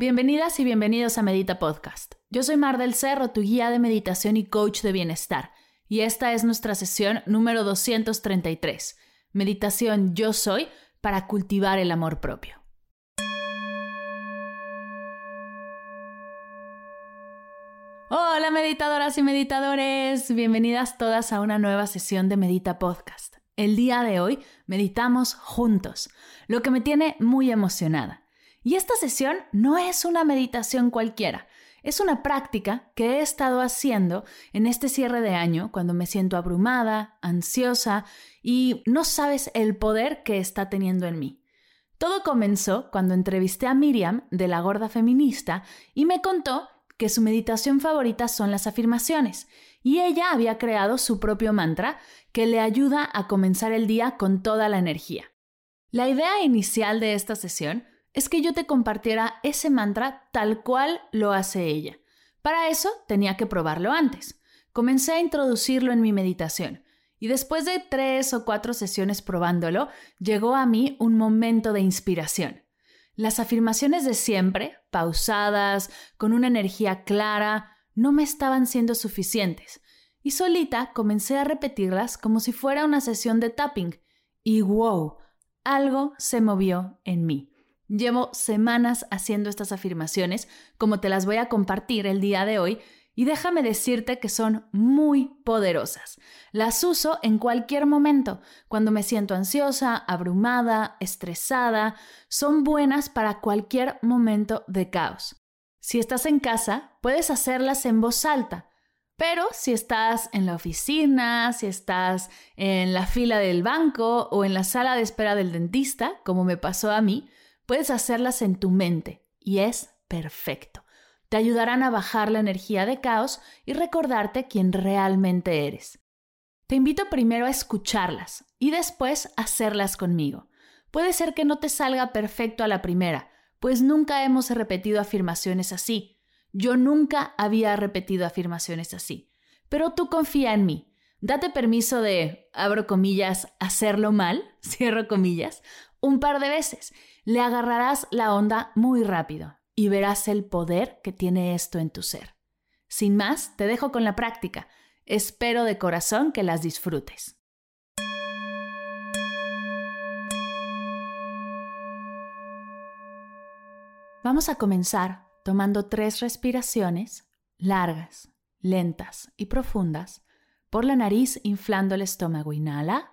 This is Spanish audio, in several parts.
Bienvenidas y bienvenidos a Medita Podcast. Yo soy Mar del Cerro, tu guía de meditación y coach de bienestar, y esta es nuestra sesión número 233, Meditación Yo Soy para cultivar el amor propio. Hola meditadoras y meditadores, bienvenidas todas a una nueva sesión de Medita Podcast. El día de hoy meditamos juntos, lo que me tiene muy emocionada. Y esta sesión no es una meditación cualquiera, es una práctica que he estado haciendo en este cierre de año cuando me siento abrumada, ansiosa y no sabes el poder que está teniendo en mí. Todo comenzó cuando entrevisté a Miriam de la Gorda Feminista y me contó que su meditación favorita son las afirmaciones y ella había creado su propio mantra que le ayuda a comenzar el día con toda la energía. La idea inicial de esta sesión es que yo te compartiera ese mantra tal cual lo hace ella. Para eso tenía que probarlo antes. Comencé a introducirlo en mi meditación y después de tres o cuatro sesiones probándolo, llegó a mí un momento de inspiración. Las afirmaciones de siempre, pausadas, con una energía clara, no me estaban siendo suficientes, y solita comencé a repetirlas como si fuera una sesión de tapping, y wow, algo se movió en mí. Llevo semanas haciendo estas afirmaciones, como te las voy a compartir el día de hoy, y déjame decirte que son muy poderosas. Las uso en cualquier momento, cuando me siento ansiosa, abrumada, estresada, son buenas para cualquier momento de caos. Si estás en casa, puedes hacerlas en voz alta, pero si estás en la oficina, si estás en la fila del banco o en la sala de espera del dentista, como me pasó a mí, Puedes hacerlas en tu mente y es perfecto. Te ayudarán a bajar la energía de caos y recordarte quién realmente eres. Te invito primero a escucharlas y después a hacerlas conmigo. Puede ser que no te salga perfecto a la primera, pues nunca hemos repetido afirmaciones así. Yo nunca había repetido afirmaciones así. Pero tú confía en mí. Date permiso de, abro comillas, hacerlo mal, cierro comillas, un par de veces le agarrarás la onda muy rápido y verás el poder que tiene esto en tu ser. Sin más, te dejo con la práctica. Espero de corazón que las disfrutes. Vamos a comenzar tomando tres respiraciones largas, lentas y profundas por la nariz inflando el estómago. Inhala.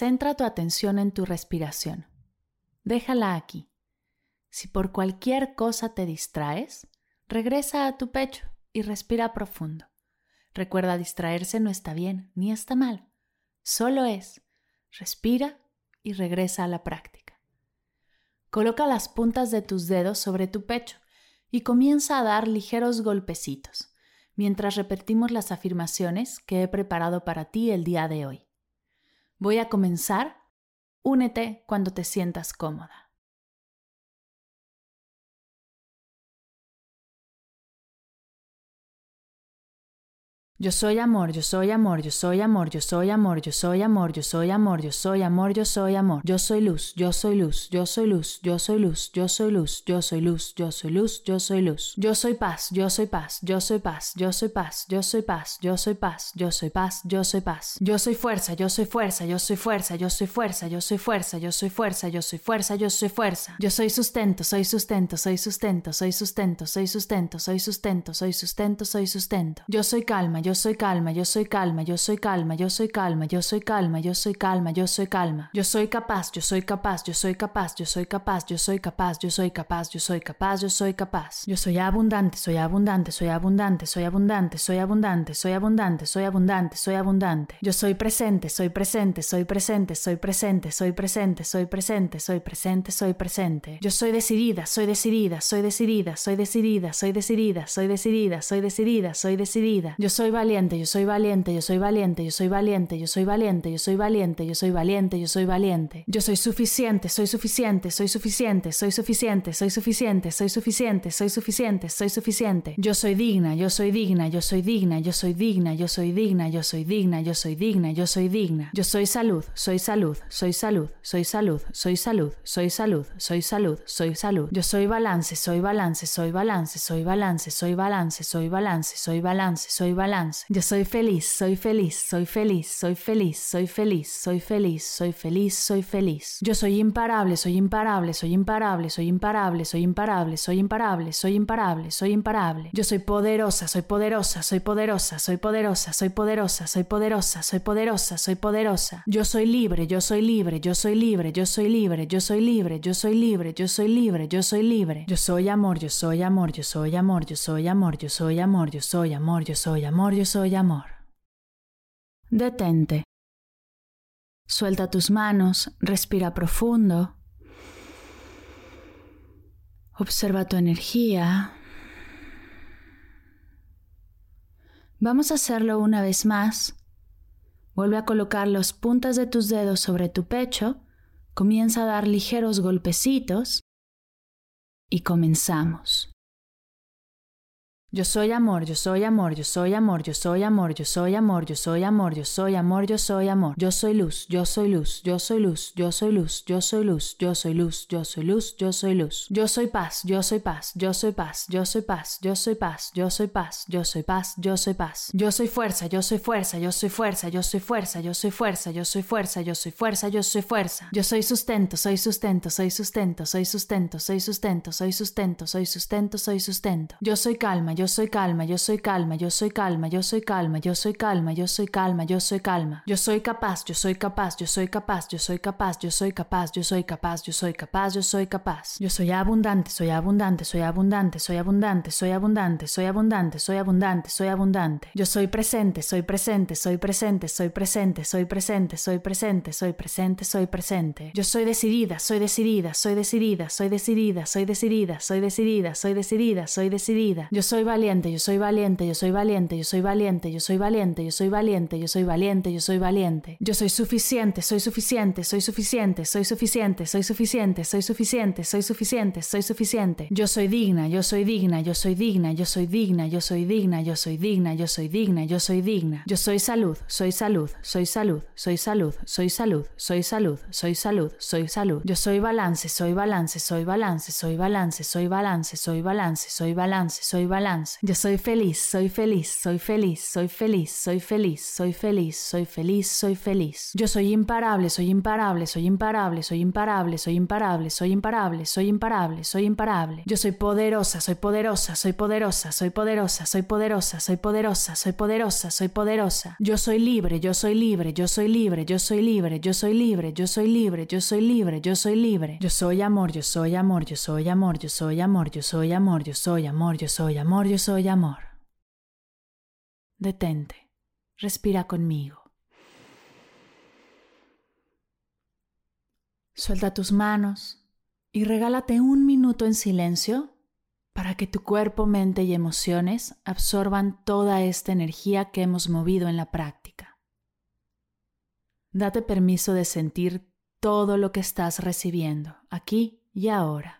Centra tu atención en tu respiración. Déjala aquí. Si por cualquier cosa te distraes, regresa a tu pecho y respira profundo. Recuerda, distraerse no está bien ni está mal. Solo es. Respira y regresa a la práctica. Coloca las puntas de tus dedos sobre tu pecho y comienza a dar ligeros golpecitos mientras repetimos las afirmaciones que he preparado para ti el día de hoy. Voy a comenzar. Únete cuando te sientas cómoda. Yo soy amor, yo soy amor, yo soy amor, yo soy amor, yo soy amor, yo soy amor, yo soy amor, yo soy amor. Yo soy luz, yo soy luz, yo soy luz, yo soy luz, yo soy luz, yo soy luz, yo soy luz, yo soy luz. Yo soy paz, yo soy paz, yo soy paz, yo soy paz, yo soy paz, yo soy paz, yo soy paz, yo soy paz. Yo soy fuerza, yo soy fuerza, yo soy fuerza, yo soy fuerza, yo soy fuerza, yo soy fuerza, yo soy fuerza, yo soy fuerza. Yo soy sustento, soy sustento, soy sustento, soy sustento, soy sustento, soy sustento, soy sustento, soy sustento. Yo soy calma, yo soy calma, yo soy calma, yo soy calma, yo soy calma, yo soy calma, yo soy calma, yo soy calma. Yo soy capaz, yo soy capaz, yo soy capaz, yo soy capaz, yo soy capaz, yo soy capaz, yo soy capaz, yo soy capaz. Yo soy abundante, soy abundante, soy abundante, soy abundante, soy abundante, soy abundante, soy abundante, soy abundante. Yo soy presente, soy presente, soy presente, soy presente, soy presente, soy presente, soy presente, soy presente. Yo soy decidida, soy decidida, soy decidida, soy decidida, soy decidida, soy decidida, soy decidida, soy decidida. Yo soy valiente, yo soy valiente, yo soy valiente, yo soy valiente, yo soy valiente, yo soy valiente, yo soy valiente, yo soy valiente. Yo soy suficiente, soy suficiente, soy suficiente, soy suficiente, soy suficiente, soy suficiente, soy suficiente, soy suficiente. Yo soy digna, yo soy digna, yo soy digna, yo soy digna, yo soy digna, yo soy digna, yo soy digna, yo soy digna. Yo soy salud, soy salud, soy salud, soy salud, soy salud, soy salud, soy salud, soy salud. Yo soy balance, soy balance, soy balance, soy balance, soy balance, soy balance, soy balance, soy balance. Yo soy feliz, soy feliz, soy feliz, soy feliz, soy feliz, soy feliz, soy feliz, soy feliz. Yo soy imparable, soy imparable, soy imparable, soy imparable, soy imparable, soy imparable, soy imparable, soy imparable. Yo soy poderosa, soy poderosa, soy poderosa, soy poderosa, soy poderosa, soy poderosa, soy poderosa, soy poderosa. Yo soy libre, yo soy libre, yo soy libre, yo soy libre, yo soy libre, yo soy libre, yo soy libre, yo soy libre. Yo soy amor, yo soy amor, yo soy amor, yo soy amor, yo soy amor, yo soy amor, yo soy amor, yo soy amor. Detente. Suelta tus manos, respira profundo. Observa tu energía. Vamos a hacerlo una vez más. Vuelve a colocar las puntas de tus dedos sobre tu pecho. Comienza a dar ligeros golpecitos. Y comenzamos. Yo soy amor, yo soy amor, yo soy amor, yo soy amor, yo soy amor, yo soy amor, yo soy amor, yo soy amor. Yo soy luz, yo soy luz, yo soy luz, yo soy luz, yo soy luz, yo soy luz, yo soy luz, yo soy luz. Yo soy paz, yo soy paz, yo soy paz, yo soy paz, yo soy paz, yo soy paz, yo soy paz, yo soy paz. Yo soy fuerza, yo soy fuerza, yo soy fuerza, yo soy fuerza, yo soy fuerza, yo soy fuerza, yo soy fuerza, yo soy fuerza. Yo soy sustento, soy sustento, soy sustento, soy sustento, soy sustento, soy sustento, soy sustento, soy sustento. Yo soy calma, yo soy calma, yo soy calma, yo soy calma, yo soy calma, yo soy calma, yo soy calma, yo soy calma. Yo soy capaz, yo soy capaz, yo soy capaz, yo soy capaz, yo soy capaz, yo soy capaz, yo soy capaz, yo soy capaz. Yo soy abundante, soy abundante, soy abundante, soy abundante, soy abundante, soy abundante, soy abundante, soy abundante. Yo soy presente, soy presente, soy presente, soy presente, soy presente, soy presente, soy presente, soy presente. Yo soy decidida, soy decidida, soy decidida, soy decidida, soy decidida, soy decidida, soy decidida, soy decidida. Yo soy valiente, yo soy valiente, yo soy valiente, yo soy valiente, yo soy valiente, yo soy valiente, yo soy valiente, yo soy valiente. Yo soy suficiente, soy suficiente, soy suficiente, soy suficiente, soy suficiente, soy suficiente, soy suficiente, soy suficiente. Yo soy digna, yo soy digna, yo soy digna, yo soy digna, yo soy digna, yo soy digna, yo soy digna, yo soy digna. Yo soy salud, soy salud, soy salud, soy salud, soy salud, soy salud, soy salud, soy salud. Yo soy balance, soy balance, soy balance, soy balance, soy balance, soy balance, soy balance, soy balance. Yo soy feliz, soy feliz, soy feliz, soy feliz, soy feliz, soy feliz, soy feliz, soy feliz. Yo soy imparable, soy imparable, soy imparable, soy imparable, soy imparable, soy imparable, soy imparable, soy imparable. Yo soy poderosa, soy poderosa, soy poderosa, soy poderosa, soy poderosa, soy poderosa, soy poderosa, soy poderosa. Yo soy libre, yo soy libre, yo soy libre, yo soy libre, yo soy libre, yo soy libre, yo soy libre, yo soy libre. Yo soy amor, yo soy amor, yo soy amor, yo soy amor, yo soy amor, yo soy amor, yo soy amor, yo soy amor. Detente, respira conmigo. Suelta tus manos y regálate un minuto en silencio para que tu cuerpo, mente y emociones absorban toda esta energía que hemos movido en la práctica. Date permiso de sentir todo lo que estás recibiendo aquí y ahora.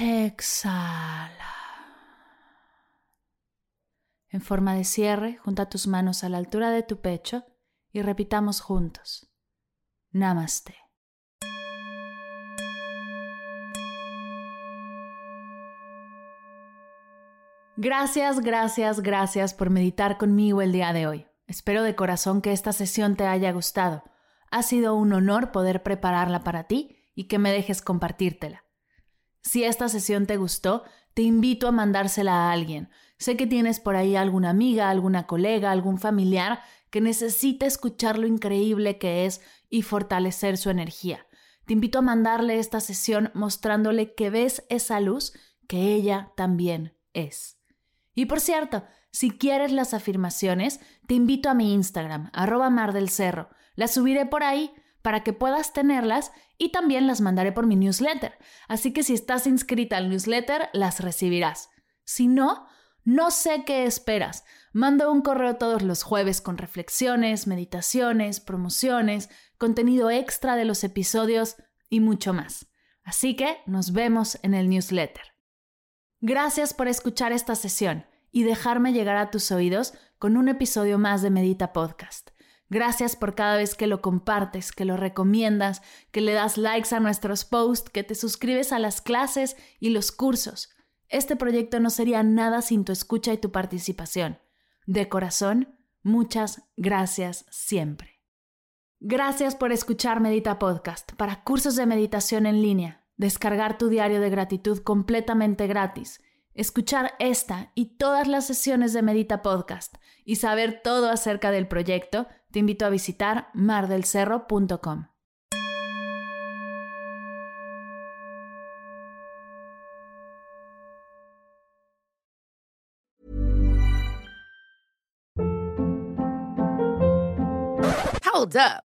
Exhala. En forma de cierre, junta tus manos a la altura de tu pecho y repitamos juntos. Namaste. Gracias, gracias, gracias por meditar conmigo el día de hoy. Espero de corazón que esta sesión te haya gustado. Ha sido un honor poder prepararla para ti y que me dejes compartírtela. Si esta sesión te gustó, te invito a mandársela a alguien. Sé que tienes por ahí alguna amiga, alguna colega, algún familiar que necesita escuchar lo increíble que es y fortalecer su energía. Te invito a mandarle esta sesión mostrándole que ves esa luz que ella también es. Y por cierto, si quieres las afirmaciones, te invito a mi Instagram, arroba mar del cerro. Las subiré por ahí para que puedas tenerlas y también las mandaré por mi newsletter. Así que si estás inscrita al newsletter, las recibirás. Si no, no sé qué esperas. Mando un correo todos los jueves con reflexiones, meditaciones, promociones, contenido extra de los episodios y mucho más. Así que nos vemos en el newsletter. Gracias por escuchar esta sesión y dejarme llegar a tus oídos con un episodio más de Medita Podcast. Gracias por cada vez que lo compartes, que lo recomiendas, que le das likes a nuestros posts, que te suscribes a las clases y los cursos. Este proyecto no sería nada sin tu escucha y tu participación. De corazón, muchas gracias siempre. Gracias por escuchar Medita Podcast para cursos de meditación en línea descargar tu diario de gratitud completamente gratis, escuchar esta y todas las sesiones de Medita Podcast y saber todo acerca del proyecto, te invito a visitar mardelcerro.com. Hold up.